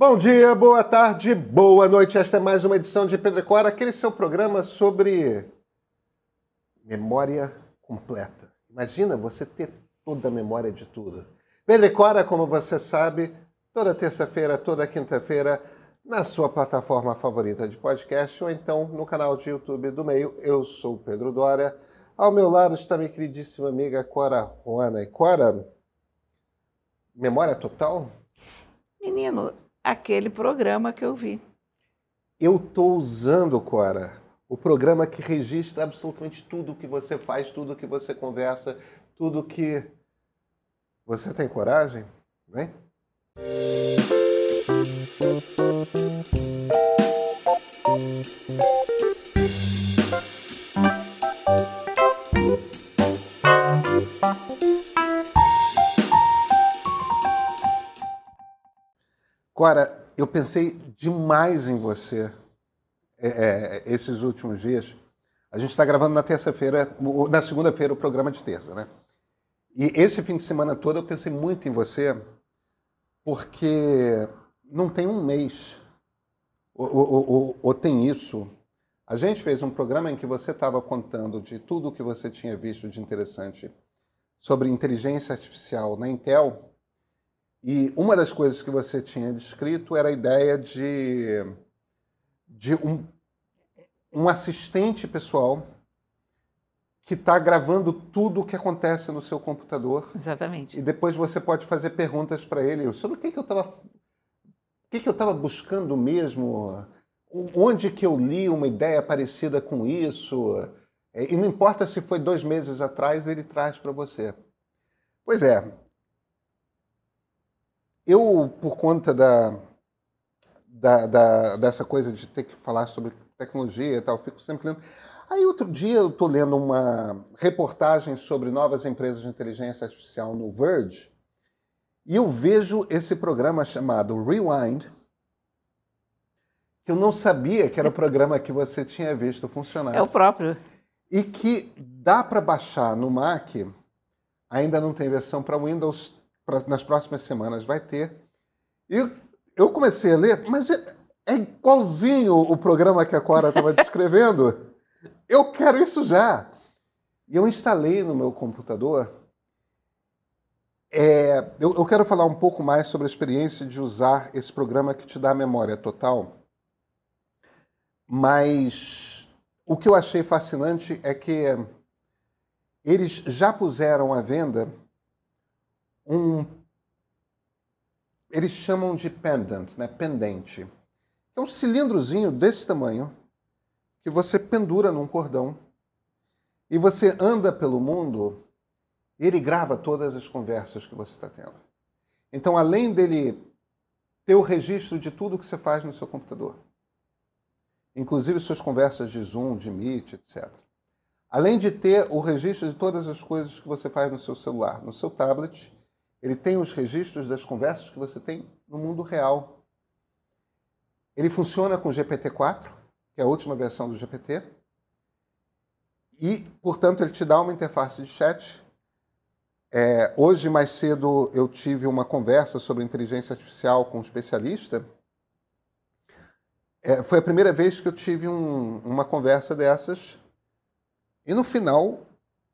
Bom dia, boa tarde, boa noite. Esta é mais uma edição de Pedro Cora, aquele seu programa sobre memória completa. Imagina você ter toda a memória de tudo. Pedro Cora, como você sabe, toda terça-feira, toda quinta-feira, na sua plataforma favorita de podcast ou então no canal de YouTube do Meio. Eu sou Pedro Dória. Ao meu lado está minha queridíssima amiga Cora Juana. E Cora, memória total? Menino, aquele programa que eu vi. Eu estou usando, Cora, o programa que registra absolutamente tudo que você faz, tudo que você conversa, tudo que. Você tem coragem? Vem? Cora, eu pensei demais em você é, é, esses últimos dias. A gente está gravando na terça-feira, na segunda-feira, o programa de terça, né? E esse fim de semana todo eu pensei muito em você, porque não tem um mês, ou, ou, ou, ou tem isso. A gente fez um programa em que você estava contando de tudo o que você tinha visto de interessante sobre inteligência artificial na Intel e uma das coisas que você tinha descrito era a ideia de, de um, um assistente pessoal que está gravando tudo o que acontece no seu computador. Exatamente. E depois você pode fazer perguntas para ele sobre o que, que eu estava o que, que eu estava buscando mesmo, onde que eu li uma ideia parecida com isso. E não importa se foi dois meses atrás, ele traz para você. Pois é, eu, por conta da, da, da, dessa coisa de ter que falar sobre tecnologia e tal, fico sempre lendo. Aí, outro dia, eu estou lendo uma reportagem sobre novas empresas de inteligência artificial no Verge, e eu vejo esse programa chamado Rewind, que eu não sabia que era o programa que você tinha visto funcionar. É o próprio. E que dá para baixar no Mac, ainda não tem versão para Windows nas próximas semanas vai ter. E eu comecei a ler, mas é, é igualzinho o programa que a Cora estava descrevendo. Eu quero isso já. E eu instalei no meu computador. É, eu, eu quero falar um pouco mais sobre a experiência de usar esse programa que te dá memória total. Mas o que eu achei fascinante é que eles já puseram à venda um. Eles chamam de pendant, né? pendente. É um cilindrozinho desse tamanho que você pendura num cordão e você anda pelo mundo. Ele grava todas as conversas que você está tendo. Então, além dele ter o registro de tudo que você faz no seu computador, inclusive suas conversas de Zoom, de Meet, etc. Além de ter o registro de todas as coisas que você faz no seu celular, no seu tablet ele tem os registros das conversas que você tem no mundo real. Ele funciona com GPT-4, que é a última versão do GPT. E, portanto, ele te dá uma interface de chat. É, hoje, mais cedo, eu tive uma conversa sobre inteligência artificial com um especialista. É, foi a primeira vez que eu tive um, uma conversa dessas. E, no final,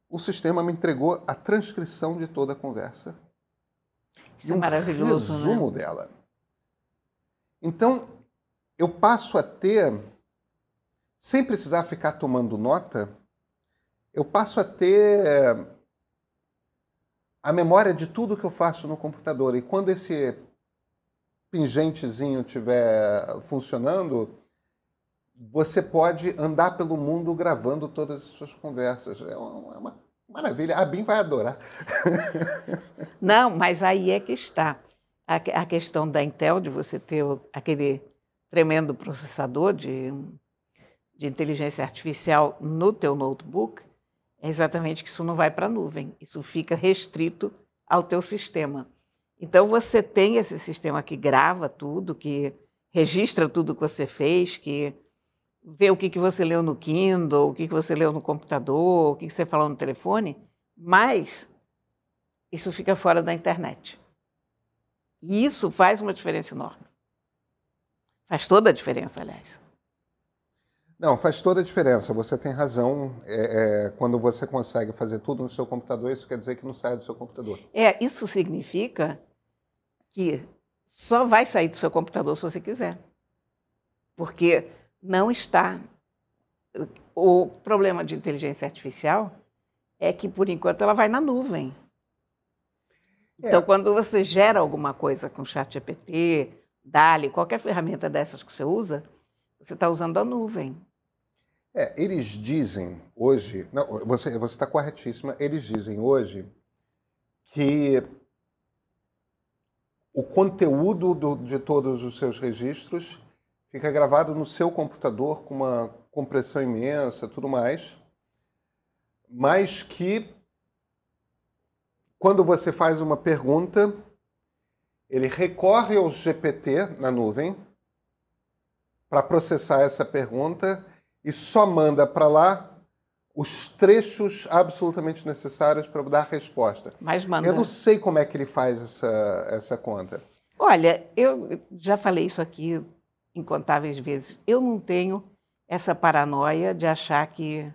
o sistema me entregou a transcrição de toda a conversa isso é maravilhoso, né? resumo né? dela. Então, eu passo a ter, sem precisar ficar tomando nota, eu passo a ter a memória de tudo que eu faço no computador. E quando esse pingentezinho estiver funcionando, você pode andar pelo mundo gravando todas as suas conversas. É uma, Maravilha, a BIM vai adorar. Não, mas aí é que está. A, a questão da Intel, de você ter aquele tremendo processador de, de inteligência artificial no teu notebook, é exatamente que isso não vai para a nuvem. Isso fica restrito ao teu sistema. Então, você tem esse sistema que grava tudo, que registra tudo que você fez, que ver o que, que você leu no Kindle, o que, que você leu no computador, o que, que você falou no telefone, mas isso fica fora da internet. E isso faz uma diferença enorme. Faz toda a diferença, aliás. Não, faz toda a diferença. Você tem razão. É, é, quando você consegue fazer tudo no seu computador, isso quer dizer que não sai do seu computador. É, isso significa que só vai sair do seu computador se você quiser. Porque não está. O problema de inteligência artificial é que, por enquanto, ela vai na nuvem. É. Então, quando você gera alguma coisa com chat GPT, DALI, qualquer ferramenta dessas que você usa, você está usando a nuvem. É, eles dizem hoje, não, você está corretíssima, eles dizem hoje que o conteúdo do, de todos os seus registros fica gravado no seu computador com uma compressão imensa, tudo mais, mas que quando você faz uma pergunta, ele recorre ao GPT na nuvem para processar essa pergunta e só manda para lá os trechos absolutamente necessários para dar a resposta. Mas manda. Eu não sei como é que ele faz essa, essa conta. Olha, eu já falei isso aqui incontáveis vezes. Eu não tenho essa paranoia de achar que,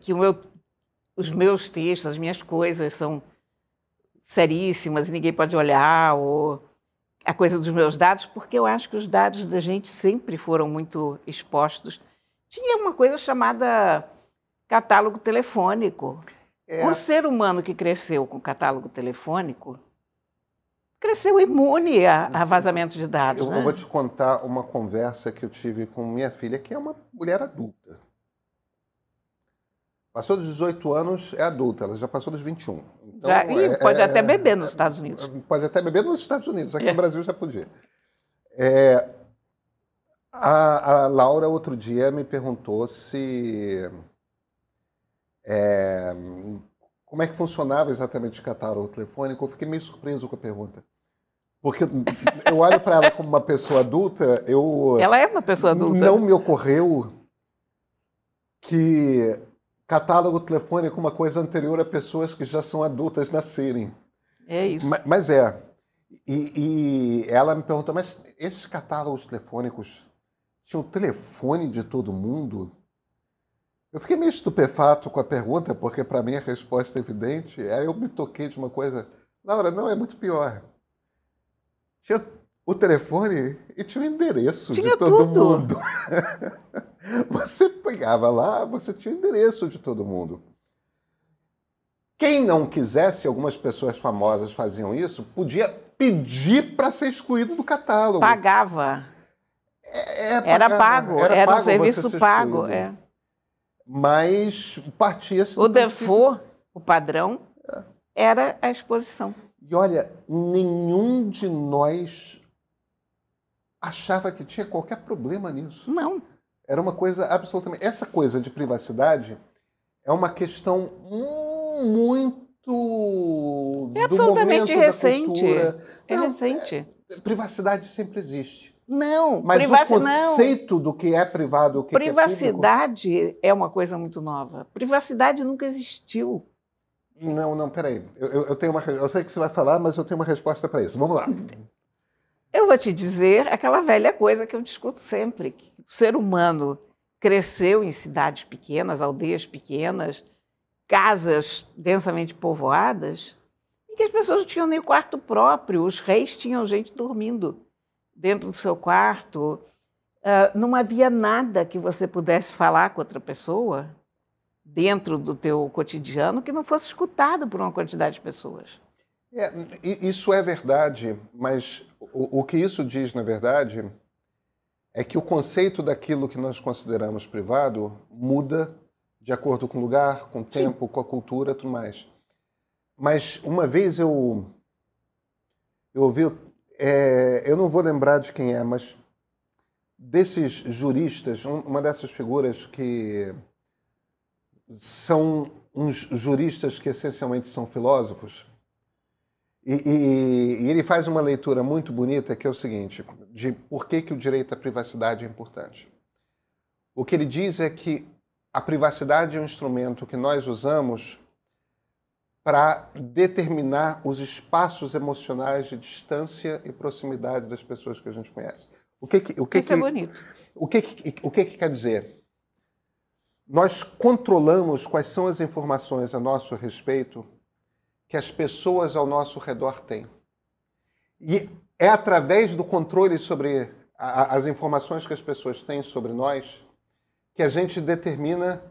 que meu, os meus textos, as minhas coisas são seríssimas e ninguém pode olhar, ou a coisa dos meus dados, porque eu acho que os dados da gente sempre foram muito expostos. Tinha uma coisa chamada catálogo telefônico. É. O ser humano que cresceu com catálogo telefônico cresceu imune a, a vazamento de dados. Eu, né? eu, vou te contar uma conversa que eu tive com minha filha, que é uma mulher adulta. Passou dos 18 anos, é adulta, ela já passou dos 21. Então, já, e é, pode é, até beber nos Estados Unidos. Pode até beber nos Estados Unidos, aqui é. no Brasil já podia. É, a, a, Laura, outro dia, me perguntou se. É, como é que funcionava exatamente o catálogo telefônico. Eu fiquei meio surpreso com a pergunta. Porque eu olho para ela como uma pessoa adulta, eu. Ela é uma pessoa adulta. Não me ocorreu que catálogo telefônico uma coisa anterior a pessoas que já são adultas nascerem. É isso. Mas, mas é. E, e, ela me perguntou, mas esses catálogos telefônicos tinham o telefone de todo mundo? Eu fiquei meio estupefato com a pergunta, porque para mim a resposta é evidente. Aí eu me toquei de uma coisa. Laura, não, é muito pior. Tinha o telefone e tinha o endereço tinha de todo tudo. mundo. você pegava lá, você tinha o endereço de todo mundo. Quem não quisesse, algumas pessoas famosas faziam isso, podia pedir para ser excluído do catálogo. Pagava. É, é, era pago, era, era pago um serviço pago. É. Mas partia-se. O default, o padrão, era a exposição. E olha, nenhum de nós achava que tinha qualquer problema nisso. Não. Era uma coisa absolutamente. Essa coisa de privacidade é uma questão muito. É absolutamente recente. É não, recente. É, privacidade sempre existe. Não, mas o conceito não. do que é privado, o que privacidade é, público... é uma coisa muito nova. Privacidade nunca existiu. Não, não, peraí. Eu, eu tenho uma, eu sei que você vai falar, mas eu tenho uma resposta para isso. Vamos lá. Eu vou te dizer aquela velha coisa que eu discuto sempre: que o ser humano cresceu em cidades pequenas, aldeias pequenas, casas densamente povoadas, em que as pessoas não tinham nem quarto próprio, os reis tinham gente dormindo dentro do seu quarto, uh, não havia nada que você pudesse falar com outra pessoa dentro do teu cotidiano que não fosse escutado por uma quantidade de pessoas. É, isso é verdade, mas o, o que isso diz, na verdade, é que o conceito daquilo que nós consideramos privado muda de acordo com o lugar, com o tempo, Sim. com a cultura, tudo mais. Mas uma vez eu eu ouvi, é, eu não vou lembrar de quem é, mas desses juristas, uma dessas figuras que são uns juristas que essencialmente são filósofos, e, e, e, ele faz uma leitura muito bonita que é o seguinte, de por que, que o direito à privacidade é importante. O que ele diz é que a privacidade é um instrumento que nós usamos para determinar os espaços emocionais de distância e proximidade das pessoas que a gente conhece. O que, que o que, Isso é que, é bonito. O que, que, o que, que quer dizer? Nós controlamos quais são as informações a nosso respeito que as pessoas ao nosso redor têm. E é através do controle sobre a, as informações que as pessoas têm sobre nós que a gente determina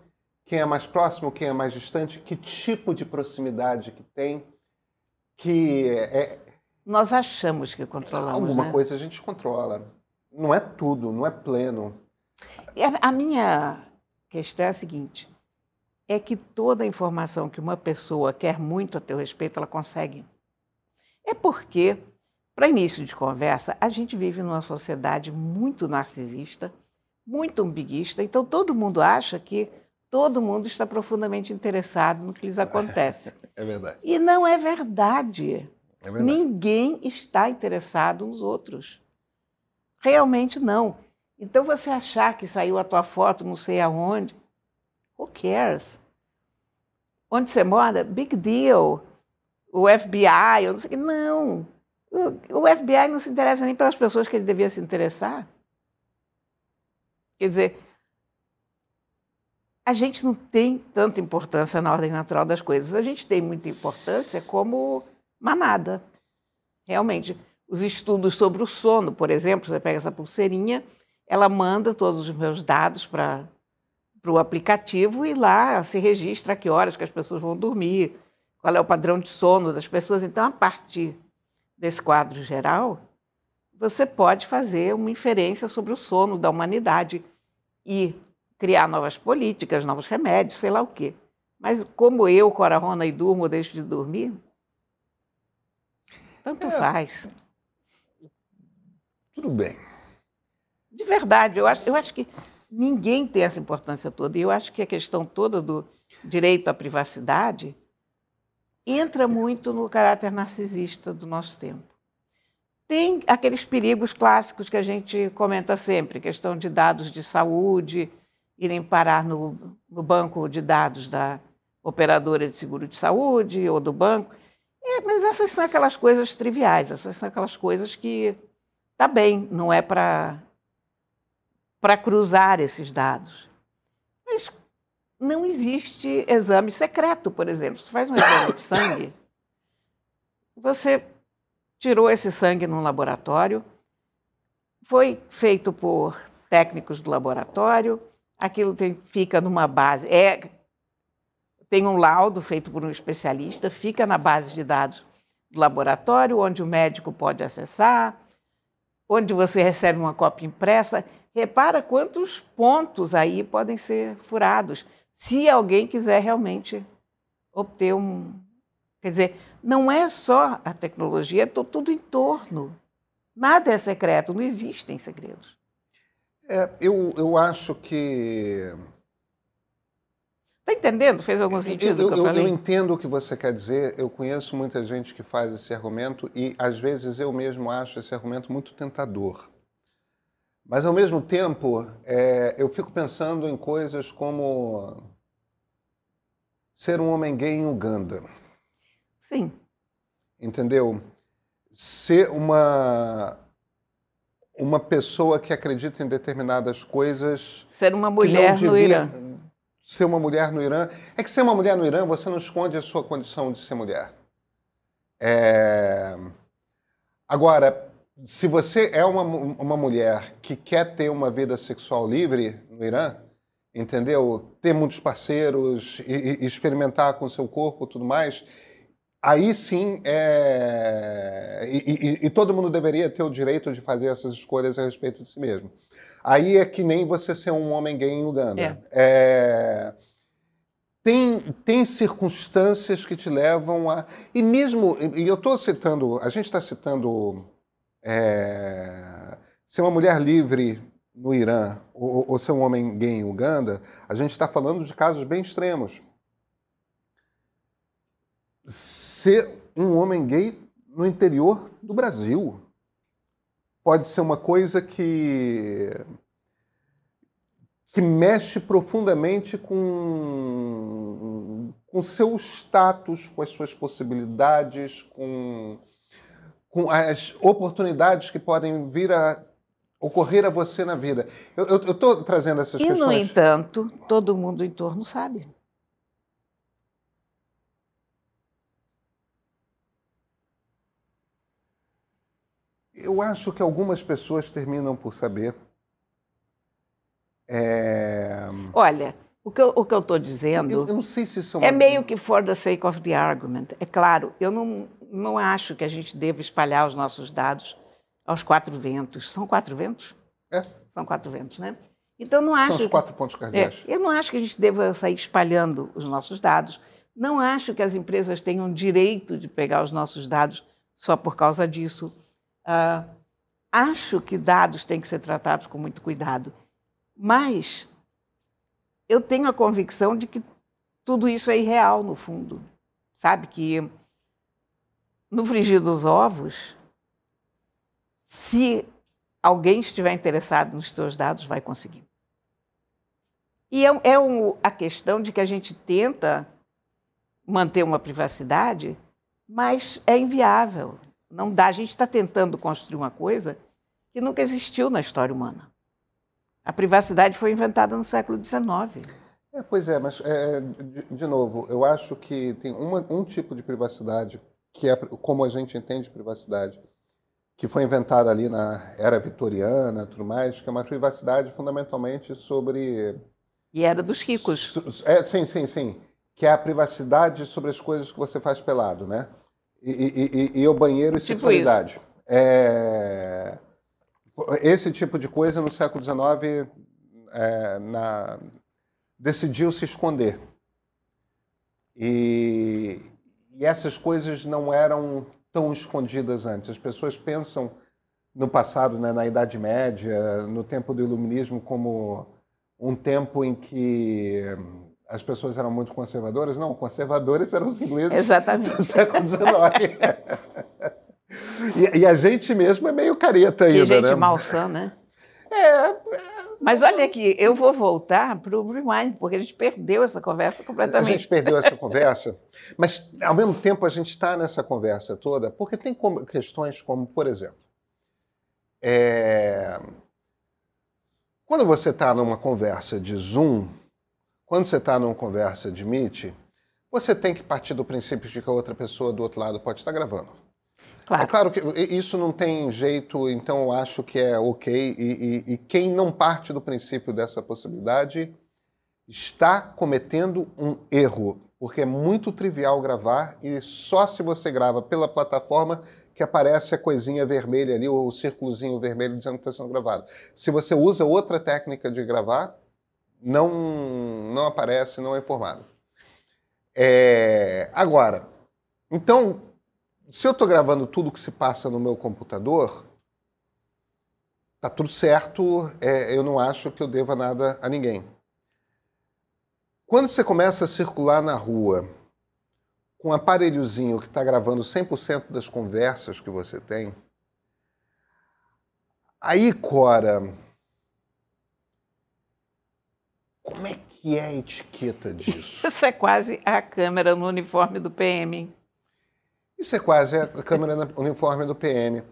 quem é mais próximo, quem é mais distante, que tipo de proximidade que tem, que é... Nós achamos que controlamos, Alguma né? coisa a gente controla. Não é tudo, não é pleno. A minha questão é a seguinte, é que toda a informação que uma pessoa quer muito a teu respeito, ela consegue. É porque, para início de conversa, a gente vive numa sociedade muito narcisista, muito umbiguista, então todo mundo acha que todo mundo está profundamente interessado no que lhes acontece. É verdade. E não é verdade. É verdade. Ninguém está interessado nos outros. Realmente não. Então você achar que saiu a tua foto não sei aonde, who cares? Onde você mora? Big deal. O FBI, eu não sei o. Não. O, o FBI não se interessa nem pelas pessoas que ele devia se interessar. Quer dizer, a gente não tem tanta importância na ordem natural das coisas. A gente tem muita importância como manada. Realmente. Os estudos sobre o sono, por exemplo, você pega essa pulseirinha, ela manda todos os meus dados para o aplicativo e lá se registra a que horas que as pessoas vão dormir, qual é o padrão de sono das pessoas. Então, a partir desse quadro geral, você pode fazer uma inferência sobre o sono da humanidade e criar novas políticas, novos remédios, sei lá o quê. Mas como eu, Cora Rona, e durmo ou deixo de dormir, tanto é. faz. Tudo bem. De verdade, eu acho, eu acho que ninguém tem essa importância toda. E eu acho que a questão toda do direito à privacidade entra muito no caráter narcisista do nosso tempo. Tem aqueles perigos clássicos que a gente comenta sempre, questão de dados de saúde irem parar no, no banco de dados da operadora de seguro de saúde ou do banco. É, mas essas são aquelas coisas triviais, essas são aquelas coisas que Tá bem, não é para para cruzar esses dados. Mas não existe exame secreto, por exemplo. Você faz um exame de sangue, você tirou esse sangue num laboratório, foi feito por técnicos do laboratório, aquilo tem, fica numa base, é, tem um laudo feito por um especialista, fica na base de dados do laboratório, onde o médico pode acessar, onde você recebe uma cópia impressa, repara quantos pontos aí podem ser furados, se alguém quiser realmente obter um. Quer dizer, não é só a tecnologia, é tudo em torno. Nada é secreto, não existem segredos. É, eu, eu acho que Está entendendo? Fez algum sentido eu, eu, eu? Eu entendo o que você quer dizer. Eu conheço muita gente que faz esse argumento e, às vezes, eu mesmo acho esse argumento muito tentador. Mas, ao mesmo tempo, é, eu fico pensando em coisas como ser um homem gay em Uganda. Sim. Entendeu? Ser uma uma pessoa que acredita em determinadas coisas. Ser uma mulher devia, no Irã ser uma mulher no Irã. É que ser uma mulher no Irã, você não esconde a sua condição de ser mulher. É... Agora, se você é uma, uma mulher que quer ter uma vida sexual livre no Irã, entendeu? Ter muitos parceiros e, e experimentar com seu corpo e tudo mais, aí sim é. E, e, e todo mundo deveria ter o direito de fazer essas escolhas a respeito de si mesmo. Aí é que nem você ser um homem gay em Uganda. É. É... Tem, tem circunstâncias que te levam a. E mesmo. E eu estou citando. A gente está citando. É... Ser uma mulher livre no Irã ou, ou ser um homem gay em Uganda, a gente está falando de casos bem extremos. Ser um homem gay no interior do Brasil pode ser uma coisa que que mexe profundamente com, com seu status, com as suas possibilidades, com, com as oportunidades que podem vir a ocorrer a você na vida. Eu estou trazendo essas e, questões. E, no entanto, todo mundo em torno sabe. Eu acho que algumas pessoas terminam por saber. É... Olha, o que eu estou dizendo. Eu, eu, não sei se isso é, uma... é meio que for the sake of the argument. É claro, eu não, não acho que a gente deva espalhar os nossos dados aos quatro ventos. São quatro ventos? É. São quatro ventos, né? Então não acho. São os quatro pontos cardeais. É, eu não acho que a gente deva sair espalhando os nossos dados. Não acho que as empresas tenham direito de pegar os nossos dados só por causa disso. Uh, acho que dados têm que ser tratados com muito cuidado. Mas eu tenho a convicção de que tudo isso é irreal, no fundo. Sabe que no frigir dos ovos, se alguém estiver interessado nos seus dados, vai conseguir. E é, é um, a questão de que a gente tenta manter uma privacidade, mas é inviável. Não dá. A gente está tentando construir uma coisa que nunca existiu na história humana. A privacidade foi inventada no século XIX. É, pois é, mas, é, de, de, novo, eu acho que tem uma, um tipo de privacidade, que é como a gente entende privacidade, que foi inventada ali na era vitoriana tudo mais, que é uma privacidade fundamentalmente sobre. E era dos ricos. É, sim, sim, sim. Que é a privacidade sobre as coisas que você faz pelado, né? E, e, e, e o banheiro e tipo sexualidade. É... Esse tipo de coisa no século XIX é, na... decidiu se esconder. E... e essas coisas não eram tão escondidas antes. As pessoas pensam no passado, né, na Idade Média, no tempo do Iluminismo, como um tempo em que as pessoas eram muito conservadoras. Não, conservadores eram os ingleses Exatamente. do século XIX. e, e, a gente mesmo é meio careta ainda, e gente né? malsã, né? É, Mas olha aqui, eu vou voltar para o Rewind, porque a gente perdeu essa conversa completamente. A gente perdeu essa conversa, mas ao mesmo tempo a gente está nessa conversa toda, porque tem questões como, por exemplo, é... quando você está numa conversa de Zoom, quando você está numa conversa de Meet, você tem que partir do princípio de que a outra pessoa do outro lado pode estar gravando. Claro. É claro que isso não tem jeito, então eu acho que é ok. E, e, e quem não parte do princípio dessa possibilidade está cometendo um erro, porque é muito trivial gravar e só se você grava pela plataforma que aparece a coisinha vermelha ali, o círculozinho vermelho dizendo que está sendo gravado. Se você usa outra técnica de gravar, não, não aparece, não é informado. É, agora, então, se eu estou gravando tudo que se passa no meu computador, tá tudo certo, é, eu não acho que eu deva nada a ninguém. Quando você começa a circular na rua com um aparelhozinho que está gravando 100% das conversas que você tem, aí, Cora, como é que é a etiqueta disso? Isso é quase a câmera no uniforme do PM. Isso é quase a câmera uniforme do PM.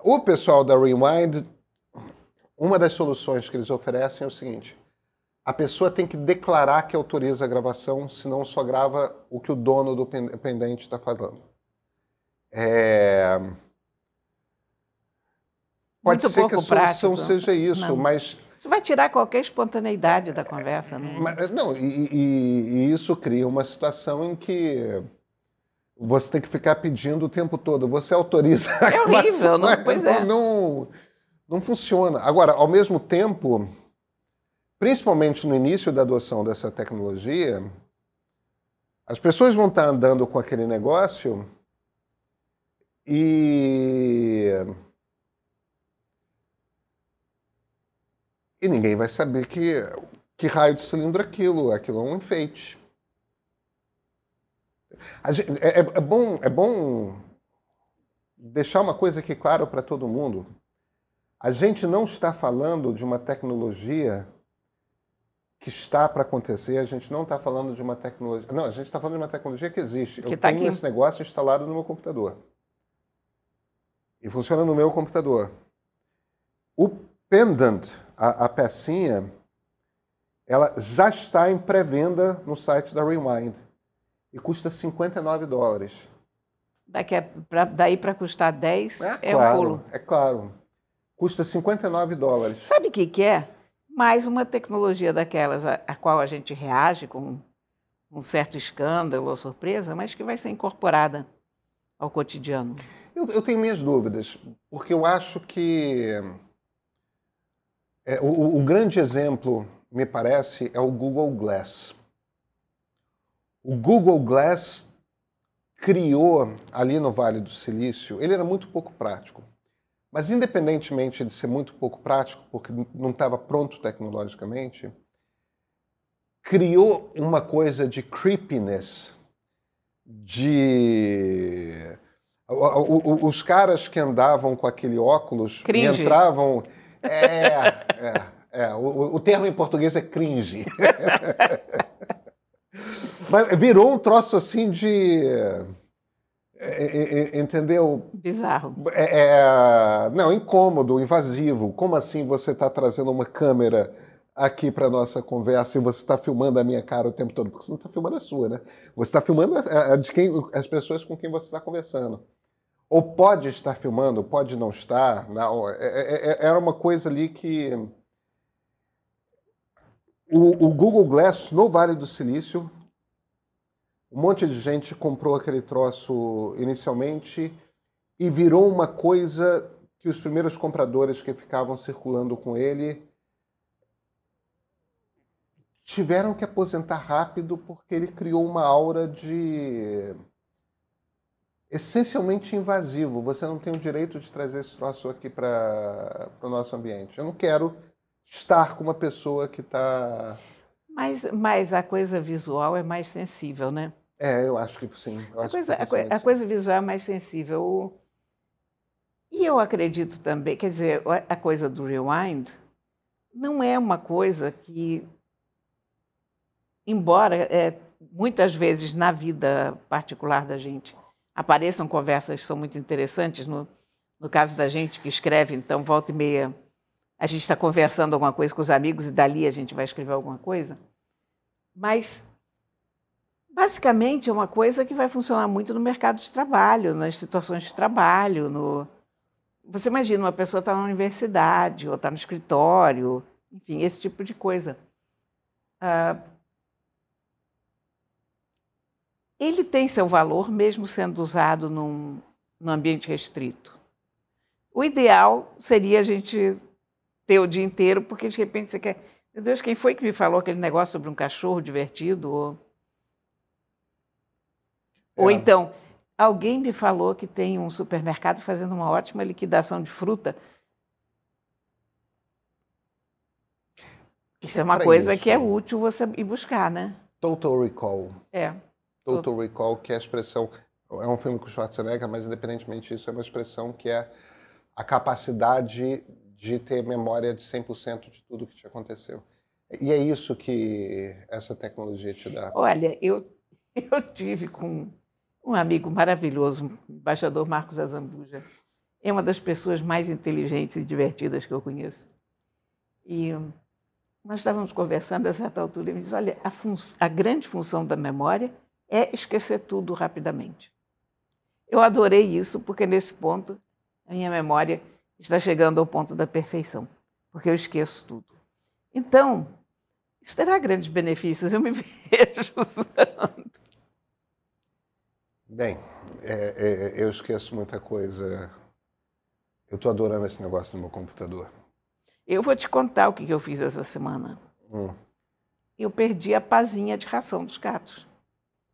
O pessoal da Rewind, uma das soluções que eles oferecem é o seguinte: a pessoa tem que declarar que autoriza a gravação, senão só grava o que o dono do pendente está falando. É... Pode Muito ser que a solução prático. seja isso, não. mas. Você vai tirar qualquer espontaneidade da conversa, não? Mas, não, e, e, e isso cria uma situação em que você tem que ficar pedindo o tempo todo. Você autoriza. É horrível, não, pois é. Não, não, não funciona. Agora, ao mesmo tempo, principalmente no início da adoção dessa tecnologia, as pessoas vão estar andando com aquele negócio e. E ninguém vai saber que, que raio de cilindro é aquilo. Aquilo é um enfeite. Gente, é, é, é, bom, é bom deixar uma coisa aqui claro para todo mundo. A gente não está falando de uma tecnologia que está para acontecer, a gente não está falando de uma tecnologia. Não, a gente está falando de uma tecnologia que existe. Que Eu tá tenho aqui. esse negócio instalado no meu computador. E funciona no meu computador. O pendant, a, a pecinha, ela já está em pré-venda no site da Rewind. E custa 59 dólares. Daqui a, pra- daí para custar 10 é, É, claro, um pulo. é claro. Custa 59 dólares. Sabe o que, que é? Mais uma tecnologia daquelas a, a qual a gente reage com um certo escândalo ou surpresa, mas que vai ser incorporada ao cotidiano. Eu, eu tenho minhas dúvidas, porque eu acho que é, o- o, o grande exemplo, me parece, é o Google Glass. O Google Glass criou ali no Vale do Silício, ele era muito pouco prático. Mas independentemente de ser muito pouco prático, porque não estava pronto tecnologicamente, criou uma coisa de creepiness, de os caras que andavam com aquele óculos e Cringe. entravam. É, é, é. O, o termo em português é cringe. Mas virou um troço assim de. é, é, é, entendeu? Bizarro. É, é- não, incômodo, invasivo. Como assim você está trazendo uma câmera aqui para nossa conversa e você está filmando a minha cara o tempo todo? Porque você não está filmando a sua, né? Você está filmando a, a de quem, as pessoas com quem você está conversando. Ou pode estar filmando, pode não estar. Não, é- é- é- era uma coisa ali que. O, o Google Glass no Vale do Silício, um monte de gente comprou aquele troço inicialmente e virou uma coisa que os primeiros compradores que ficavam circulando com ele tiveram que aposentar rápido porque ele criou uma aura de essencialmente invasivo. Você não tem o direito de trazer esse troço aqui para o nosso ambiente. Eu não quero estar com uma pessoa que está. Mas, mas a coisa visual é mais sensível, né? É, eu acho que sim. A coisa, que a, a coisa visual é mais sensível. O- E eu acredito também, quer dizer, a- a coisa do rewind não é uma coisa que, embora é, muitas vezes na vida particular da gente apareçam conversas que são muito interessantes, no, no caso da gente que escreve, então, volta e meia, a gente está conversando alguma coisa com os amigos e dali a gente vai escrever alguma coisa, mas Basicamente, é uma coisa que vai funcionar muito no mercado de trabalho, nas situações de trabalho. No... Você imagina, uma pessoa está na universidade ou está no escritório, enfim, esse tipo de coisa. Ah, ele tem seu valor, mesmo sendo usado num, num ambiente restrito. O ideal seria a gente ter o dia inteiro, porque de repente você quer. Meu Deus, quem foi que me falou aquele negócio sobre um cachorro divertido? Ou... Ou É. então, alguém me falou que tem um supermercado fazendo uma ótima liquidação de fruta. Isso é uma pra coisa isso. que é útil você ir buscar, né? Total Recall. É. Total Recall, que é a expressão. É um filme com Schwarzenegger, mas independentemente disso, é uma expressão que é a capacidade de ter memória de 100% de tudo que te aconteceu. E é isso que essa tecnologia te dá. Olha, eu, eu tive com um amigo maravilhoso, o embaixador Marcos Azambuja. É uma das pessoas mais inteligentes e divertidas que eu conheço. E hum, nós estávamos conversando a certa altura e me disse: olha, a, a grande função da memória é esquecer tudo rapidamente. Eu adorei isso, porque nesse ponto a minha memória está chegando ao ponto da perfeição, porque eu esqueço tudo. Então, isso terá grandes benefícios, eu me vejo usando. Bem, é- é- eu esqueço muita coisa. Eu estou adorando esse negócio no meu computador. Eu vou te contar o que eu fiz essa semana. Hum. Eu perdi a pazinha de ração dos gatos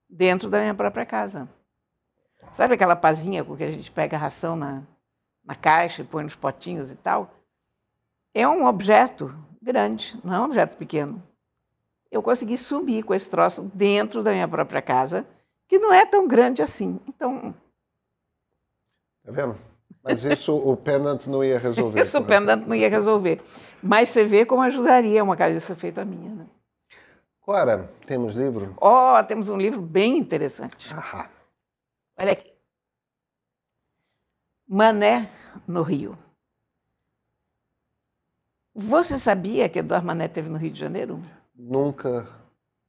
dentro da minha própria casa. Sabe aquela pazinha com que a gente pega a ração na, na caixa e põe nos potinhos e tal? É um objeto grande, não é um objeto pequeno. Eu consegui sumir com esse troço dentro da minha própria casa, que não é tão grande assim. Então, Tá vendo? Mas isso o Pendant não ia resolver. isso o pendant não ia resolver. Mas você vê como ajudaria uma cabeça feita a minha. Né? Cora, temos livro? Ó, oh, temos um livro bem interessante. Ahá. Olha aqui. Mané no Rio. Você sabia que Eduardo Mané teve no Rio de Janeiro? Nunca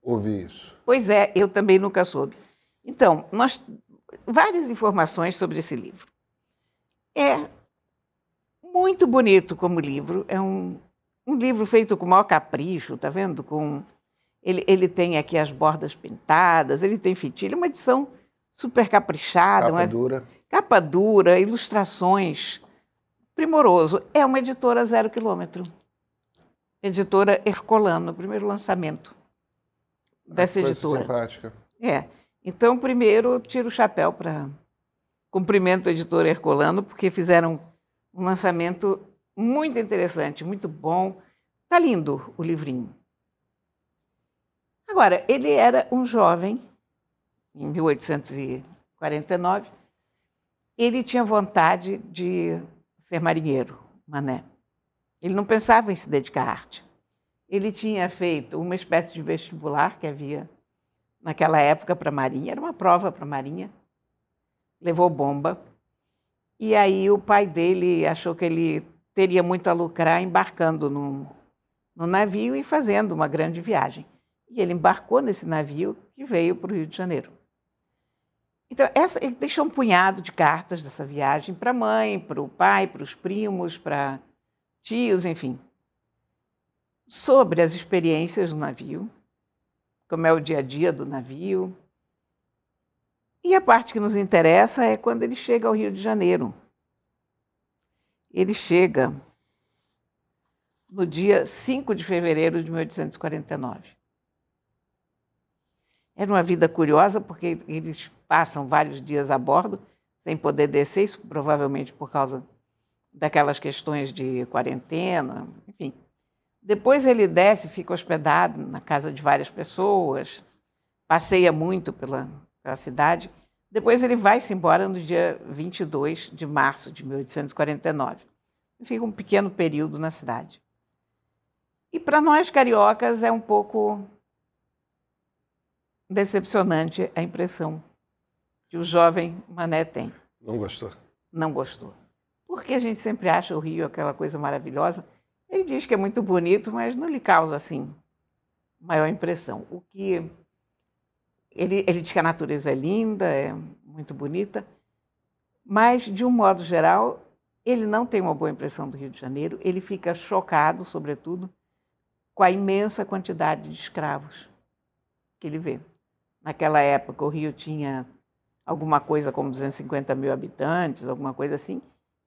ouvi isso. Pois é, eu também nunca soube. Então, nós várias informações sobre esse livro. É muito bonito como livro, é um, um livro feito com o maior capricho, tá vendo? Com ele, ele tem aqui as bordas pintadas, ele tem fitilho, uma edição super caprichada. Capa uma, dura. Capa dura, ilustrações, primoroso. É uma editora zero quilômetro. Editora Hercolano, primeiro lançamento dessa editora. Simpática. É. Então, primeiro, tiro o chapéu para cumprimento a editora Hercolano, porque fizeram um lançamento muito interessante, muito bom. Tá lindo o livrinho. Agora, ele era um jovem, em 1849, ele tinha vontade de ser marinheiro, mané. Ele não pensava em se dedicar à arte. Ele tinha feito uma espécie de vestibular que havia naquela época para a Marinha, era uma prova para a Marinha, levou bomba. E aí o pai dele achou que ele teria muito a lucrar embarcando no, no navio e fazendo uma grande viagem. E ele embarcou nesse navio que veio para o Rio de Janeiro. Então, essa, ele deixou um punhado de cartas dessa viagem para a mãe, para o pai, para os primos, para tios, enfim, sobre as experiências do navio, como é o dia a dia do navio. E a parte que nos interessa é quando ele chega ao Rio de Janeiro. Ele chega no dia 5 de fevereiro de 1849. Era uma vida curiosa, porque eles passam vários dias a bordo, sem poder descer, isso provavelmente por causa daquelas questões de quarentena, enfim. Depois ele desce, fica hospedado na casa de várias pessoas, passeia muito pela, pela cidade. Depois ele vai-se embora no dia 22 de março de 1849. Fica um pequeno período na cidade. E para nós cariocas é um pouco decepcionante a impressão que o jovem Mané tem. Não gostou? Não gostou. Porque a gente sempre acha o Rio aquela coisa maravilhosa. Ele diz que é muito bonito, mas não lhe causa assim maior impressão. O que ele, ele diz que a natureza é linda, é muito bonita, mas de um modo geral ele não tem uma boa impressão do Rio de Janeiro. Ele fica chocado, sobretudo, com a imensa quantidade de escravos que ele vê. Naquela época, o Rio tinha alguma coisa como 250 mil habitantes, alguma coisa assim,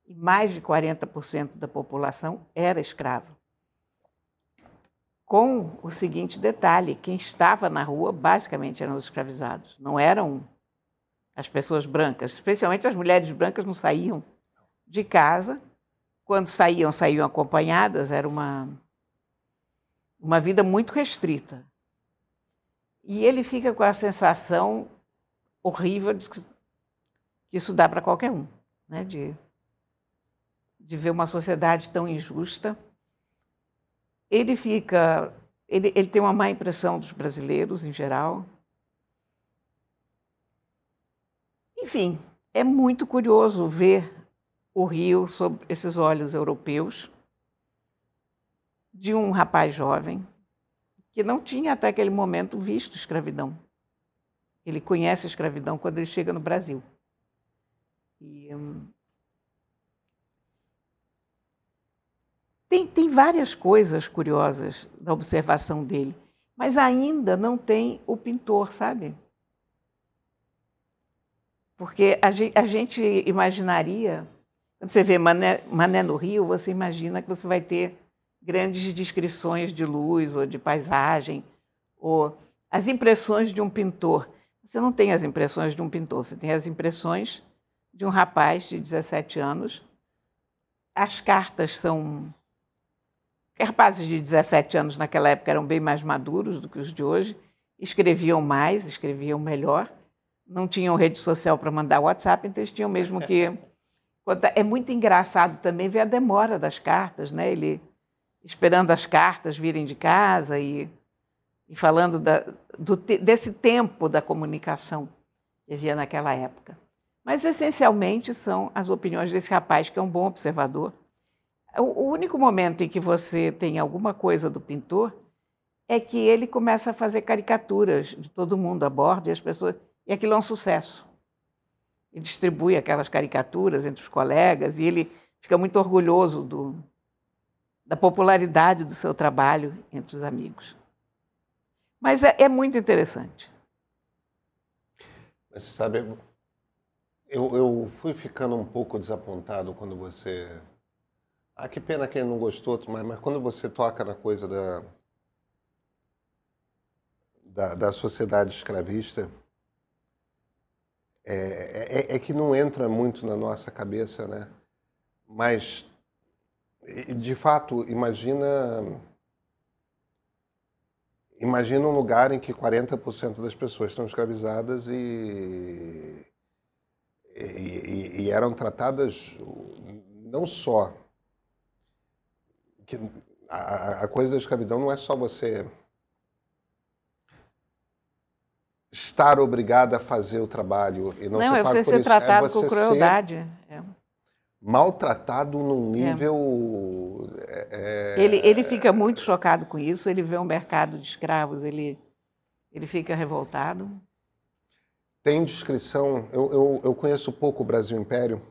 e mais de 40% da população era escrava. Com o seguinte detalhe: quem estava na rua basicamente eram os escravizados, não eram as pessoas brancas, especialmente as mulheres brancas não saíam de casa. Quando saíam, saíam acompanhadas, era uma, uma vida muito restrita. E ele fica com a sensação horrível de que isso dá para qualquer um, né? de, de ver uma sociedade tão injusta. Ele fica. Ele, ele tem uma má impressão dos brasileiros em geral. Enfim, é muito curioso ver o Rio sob esses olhos europeus de um rapaz jovem que não tinha até aquele momento visto escravidão. Ele conhece a escravidão quando ele chega no Brasil. E, hum, tem, tem várias coisas curiosas da observação dele, mas ainda não tem o pintor, sabe? Porque a gente, a gente imaginaria, quando você vê Mané, Mané no Rio, você imagina que você vai ter grandes descrições de luz ou de paisagem, ou as impressões de um pintor. Você não tem as impressões de um pintor, você tem as impressões de um rapaz de 17 anos. As cartas são. Rapazes de 17 anos naquela época eram bem mais maduros do que os de hoje, escreviam mais, escreviam melhor, não tinham rede social para mandar WhatsApp, então eles tinham mesmo que. É muito engraçado também ver a demora das cartas, né? Ele esperando as cartas virem de casa e, e falando da, do, desse tempo da comunicação que havia naquela época. Mas, essencialmente, são as opiniões desse rapaz, que é um bom observador. O, o único momento em que você tem alguma coisa do pintor é que ele começa a fazer caricaturas de todo mundo a bordo e as pessoas. E aquilo é um sucesso. Ele distribui aquelas caricaturas entre os colegas e ele fica muito orgulhoso do, da popularidade do seu trabalho entre os amigos. Mas é, é muito interessante. Mas sabe, eu, eu fui ficando um pouco desapontado quando você. Ah, que pena que ele não gostou, mas, mas quando você toca na coisa da, da, da sociedade escravista, é, é, é, que não entra muito na nossa cabeça, né? Mas, de fato, imagina Imagina um lugar em que 40% das pessoas estão escravizadas e, e, e, eram tratadas não só. Que a, a coisa da escravidão não é só você estar obrigado a fazer o trabalho e não, não ser é você ser é tratado é com crueldade. É maltratado num é. nível. É. É... Ele, ele fica muito chocado com isso, ele vê um mercado de escravos, ele, ele fica revoltado. Tem descrição, eu, eu, eu conheço pouco o Brasil Império.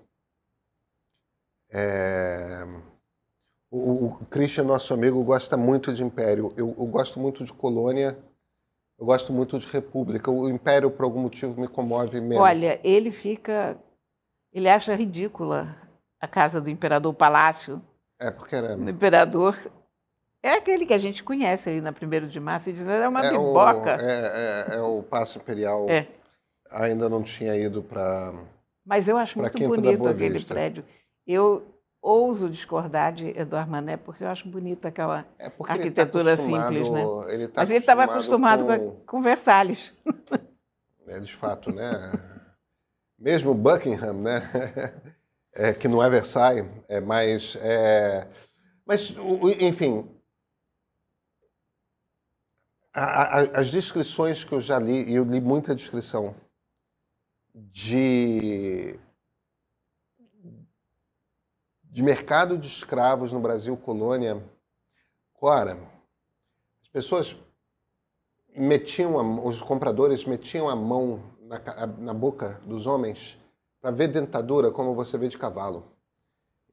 É... O, o Christian, nosso amigo, gosta muito de Império. Eu, eu gosto muito de Colônia. Eu gosto muito de República. O Império, por algum motivo, me comove menos. Olha, ele fica. Ele acha ridícula a casa do imperador, palácio. É, porque era. O imperador é aquele que a gente conhece ali na 1 de março e diz é uma é biboca. O, é, é, é, o Paço Imperial. É. Ainda não tinha ido para. Mas eu acho muito bonito aquele prédio. Eu ouso discordar de Eduardo Mané, porque eu acho bonita aquela é tá arquitetura tá simples, né? Ele tá Mas ele estava acostumado, com... com Versalhes. É, de fato, né? Mesmo Buckingham, né? é, que não é Versailles, é. É, mas, enfim, a, a, as descrições que eu já li, e eu li muita descrição, de, de mercado de escravos no Brasil colônia, ora, as pessoas metiam, a, os compradores metiam a mão na, na boca dos homens para ver dentadura como você vê de cavalo.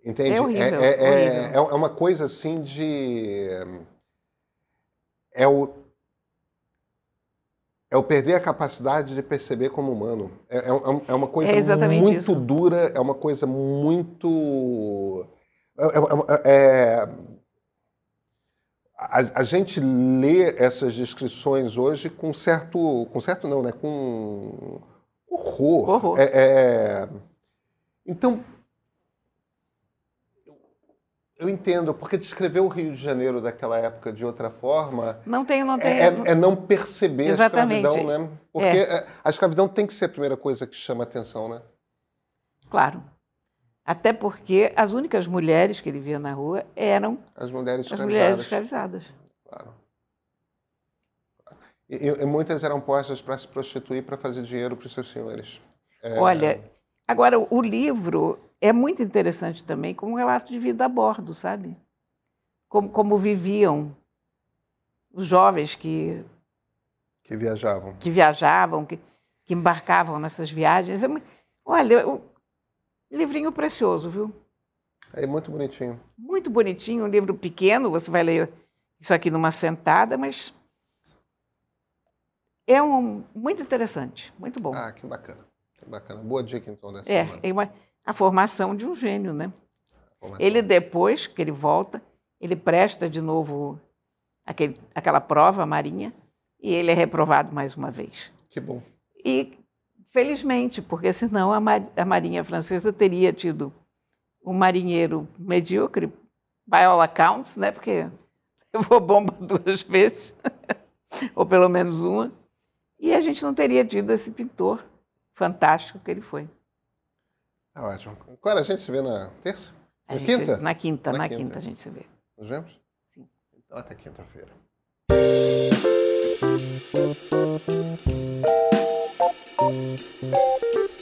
Entende? É, horrível, é, é, é, é, uma coisa assim de. É o. É o perder a capacidade de perceber como humano. É, é, é uma coisa muito isso. dura, é uma coisa muito. É, a, a, gente lê essas descrições hoje com certo. Com certo não, né? Com horror. horror. É, é... Então, eu entendo, porque descrever o Rio de Janeiro daquela época de outra forma. Não tem, não tem. É, é não perceber Exatamente. a escravidão, né? Porque é. a escravidão tem que ser a primeira coisa que chama atenção, né? Claro. Até porque as únicas mulheres que ele via na rua eram as mulheres escravizadas. As mulheres escravizadas. Claro. E, e muitas eram postas para se prostituir para fazer dinheiro para os seus senhores. É... Olha, agora o livro é muito interessante também como um relato de vida a bordo, sabe? Como, como viviam os jovens que que viajavam, que viajavam, que, que embarcavam nessas viagens. É, olha, um livrinho precioso, viu? É muito bonitinho. Muito bonitinho, um livro pequeno. Você vai ler isso aqui numa sentada, mas é um, muito interessante, muito bom. Ah, que bacana. Que bacana. Boa dica, então, dessa é, semana. É, uma, a formação de um gênio, né? Ele depois, que ele volta, ele presta de novo aquele, aquela prova marinha e ele é reprovado mais uma vez. Que bom. E felizmente, porque senão a, mar, a marinha francesa teria tido um marinheiro medíocre, by all accounts, né? Porque levou bomba duas vezes, ou pelo menos uma. E a gente não teria tido esse pintor fantástico que ele foi. Tá ótimo. Agora a gente se vê na terça? Na quinta? na quinta, na, na quinta. quinta a gente se vê. Nos vemos? Sim. Então até quinta-feira. Música